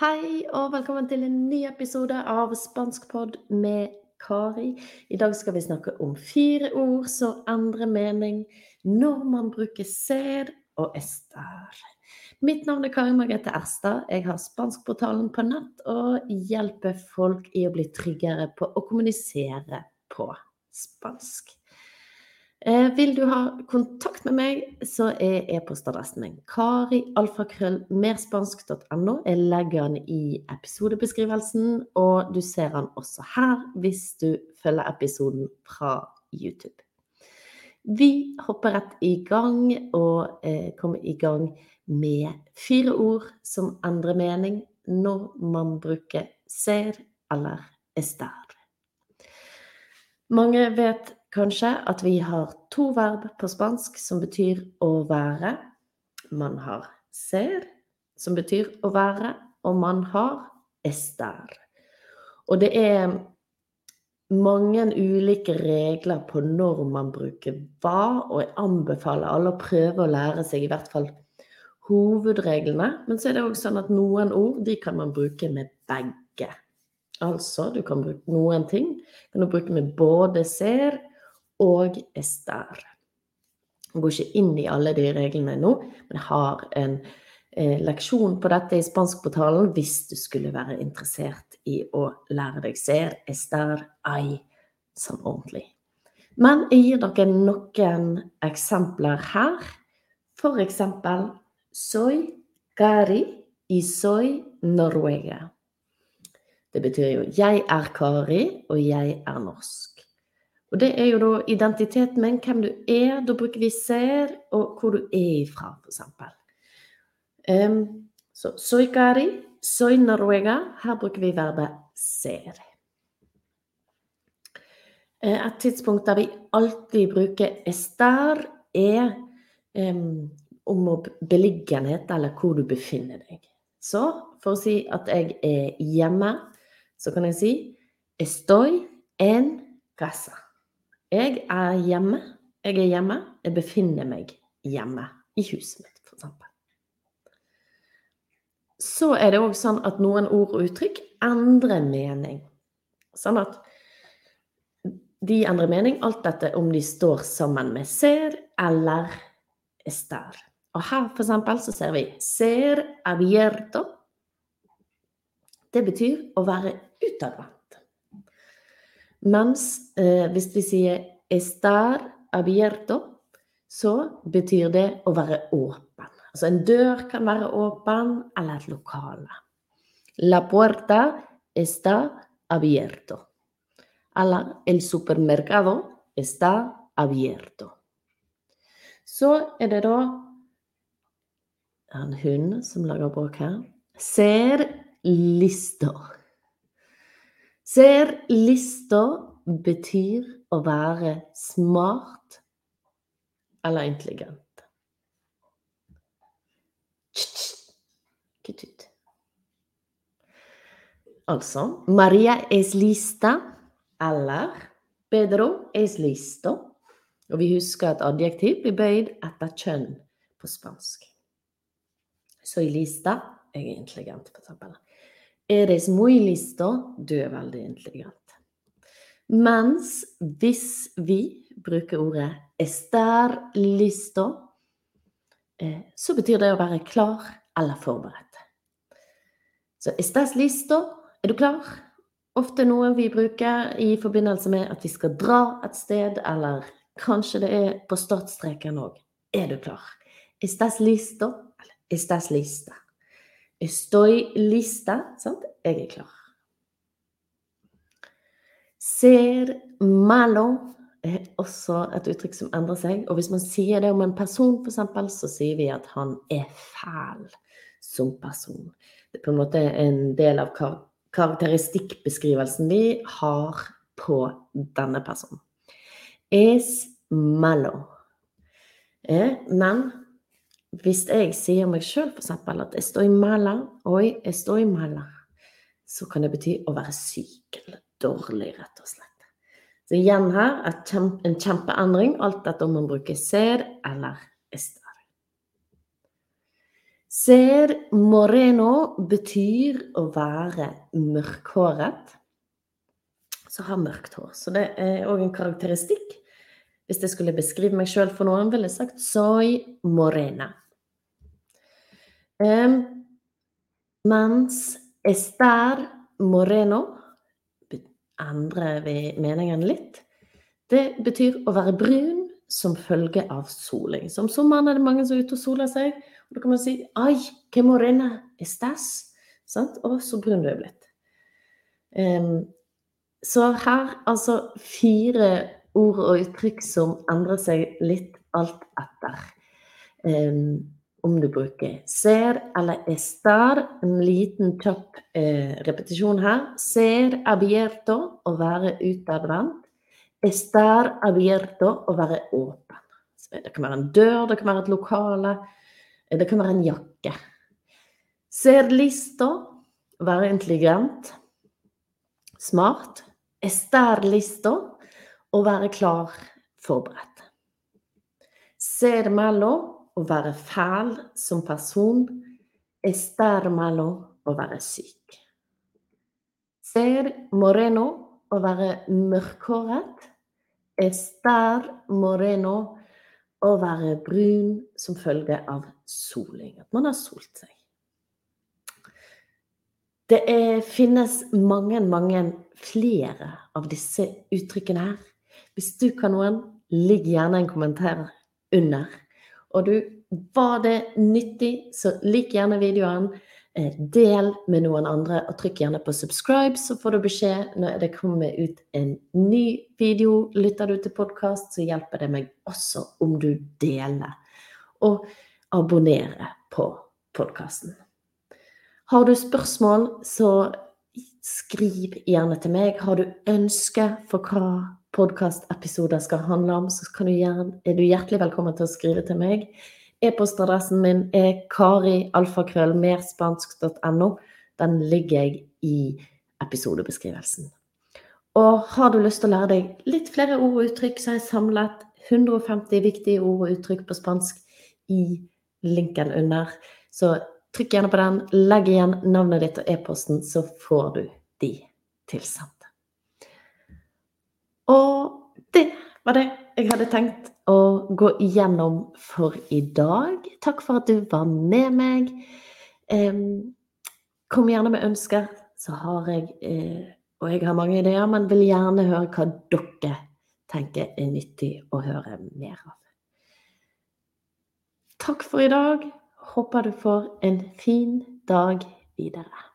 Hei og velkommen til en ny episode av Spanskpod med Kari. I dag skal vi snakke om fire ord som endrer mening når man bruker ser og ester. Mitt navn er Kari Margrethe Erstad. Jeg har Spanskportalen på nett og hjelper folk i å bli tryggere på å kommunisere på spansk. Eh, vil du ha kontakt med meg, så er e-postadressen min karialfakrøllmerspansk.no. Jeg legger den i episodebeskrivelsen, og du ser den også her hvis du følger episoden fra YouTube. Vi hopper rett i gang og eh, kommer i gang med fire ord som endrer mening når man bruker ser eller ester. Mange vet kanskje at vi har to verb på spansk som betyr å være. Man har ser, som betyr å være, og man har estar. Og det er mange ulike regler på når man bruker hva, og jeg anbefaler alle å prøve å lære seg i hvert fall hovedreglene. Men så er det òg sånn at noen ord de kan man bruke med begge. Altså, du kan bruke noen ting kan du bruke med både ser og Ester. Jeg går ikke inn i alle de reglene nå, men jeg har en eh, leksjon på dette i Spanskportalen hvis du skulle være interessert i å lære deg ser Ester ei sånn ordentlig. Men jeg gir dere noen eksempler her. For eksempel soy Gari i soy Norwega. Det betyr jo 'jeg er Kari, og jeg er norsk'. Og det er jo da identiteten min, hvem du er. Da bruker vi ser, og hvor du er ifra, f.eks. Um, så soy cari, soy noruega. Her bruker vi verbet ser. Eh, et tidspunkt der vi alltid bruker estar, er um, om beliggenhet, eller hvor du befinner deg. Så for å si at jeg er hjemme, så kan jeg si estoy en casa. Jeg er hjemme. Jeg er hjemme. Jeg befinner meg hjemme. I huset mitt, f.eks. Så er det òg sånn at noen ord og uttrykk endrer mening. Sånn at de endrer mening, alt dette om de står sammen med ser eller ester. Og her eksempel så ser vi ser abierto. Det betyr å være utadvendt. Mens eh, hvis vi sier 'estar abierto', så betyr det å være åpen. Altså en dør kan være åpen, eller et lokale. La puerta está abierto. Eller el supermercado está abierto. Så er det da en hund som lager bråk her. Ser lister. Ser lista betyr å være smart eller intelligent. Kutt ut. Altså Maria es lista eller Pedro es listo. Og vi husker at adjektiv blir bøyd etter kjønn på spansk. Så i lista jeg er intelligent, for eksempel. Eres muy listo. Du er veldig intelligent. Mens hvis vi bruker ordet estar listo, eh, så betyr det å være klar eller forberedt. Så estás listo? Er du klar? Ofte noe vi bruker i forbindelse med at vi skal dra et sted, eller kanskje det er på startstreken òg. Er du klar? Estás listo? Eller estás lista? Estoy lista. Sant? Jeg er klar. Ser malo er også et uttrykk som endrer seg. Og hvis man sier det om en person, f.eks., så sier vi at han er fæl som person. Det er på en måte en del av kar karakteristikkbeskrivelsen vi har på denne personen. Es malo. Eh, men hvis jeg sier meg sjøl f.eks. at jeg står i mala, oi, jeg står i mala, så kan det bety å være syk eller dårlig, rett og slett. Så igjen her en kjempeendring, alt dette om man bruker ser eller ester. Ser moreno betyr å være mørkhåret. Så har mørkt hår. Så det er òg en karakteristikk. Hvis jeg skulle beskrive meg sjøl for noen, ville jeg sagt 'soy morena'. Um, mens estar moreno endrer vi meningen litt. Det betyr å være brun som følge av soling. Så om sommeren er det mange som er ute og soler seg. Og da kan man si 'Ai, que morena estás'. Sant? Og så brun du er blitt. Um, så her altså fire ord og uttrykk som endrer seg litt alt etter. Um, om du bruker ser eller estar. En liten kjapp eh, repetisjon her. Ser abierto å være utadvendt. Estar abierto å være åpen. Det kan være en dør, det kan være et lokale, det kan være en jakke. Ser listo være intelligent, smart. Estar listo å være klar, forberedt. Ser mellom å være fæl som person. Estar mellom å være syk. Ser moreno å være mørkhåret. Estar moreno å være brun som følge av soling. At man har solt seg. Det er, finnes mange, mange flere av disse uttrykkene her. Hvis du kan noen, ligg gjerne en kommentar under. Og du, var det nyttig, så lik gjerne videoen. Eh, del med noen andre, og trykk gjerne på subscribe, så får du beskjed når det kommer ut en ny video. Lytter du til podkast, så hjelper det meg også om du deler. Og abonnerer på podkasten. Har du spørsmål, så skriv gjerne til meg. Har du ønsker for hva podkastepisoder skal handle om, så du gjerne, er du hjertelig velkommen til å skrive til meg. E-postadressen min er karialfakrøllmerspansk.no. Den ligger jeg i episodebeskrivelsen. Og har du lyst til å lære deg litt flere ord og uttrykk, så har jeg samlet 150 viktige ord og uttrykk på spansk i linken under. Så trykk gjerne på den, legg igjen navnet ditt og e-posten, så får du de tilsendt. Og det var det jeg hadde tenkt å gå igjennom for i dag. Takk for at du var med meg. Kom gjerne med ønsker, så har jeg eh, Og jeg har mange ideer, men vil gjerne høre hva dere tenker er nyttig å høre mer av. Takk for i dag. Håper du får en fin dag videre.